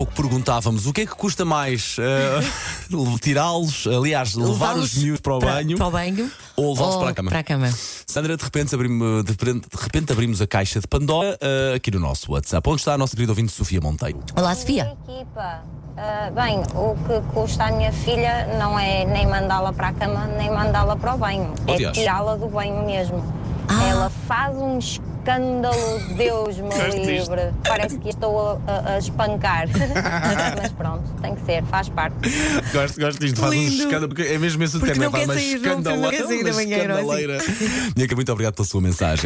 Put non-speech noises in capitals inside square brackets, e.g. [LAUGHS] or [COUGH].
pouco perguntávamos o que é que custa mais eh, [LAUGHS] tirá-los, aliás, levar os miúdos para o banho Para o banho. ou levá-los para a cama. Para a cama. Sandra, de repente, abrimos, de, repente, de repente abrimos a caixa de Pandora eh, aqui no nosso WhatsApp. Onde está a nossa querida ouvinte Sofia Monteiro? Olá, Sofia. Equipa. Ah, bem, o que custa à minha filha não é nem mandá-la para a cama, nem mandá-la para o banho. Oh, é tirá-la do banho mesmo. Ela faz um escândalo, Deus me livre. Parece que estou a, a- a espancar. [LAUGHS] Mas pronto, tem que ser, faz parte. Gosto, gosto disto, faz um Lindo. escândalo, porque é mesmo esse o termo, não faz quer uma quer escandaleira. sair da uma assim. escandaleira. Mica, muito obrigado pela sua mensagem.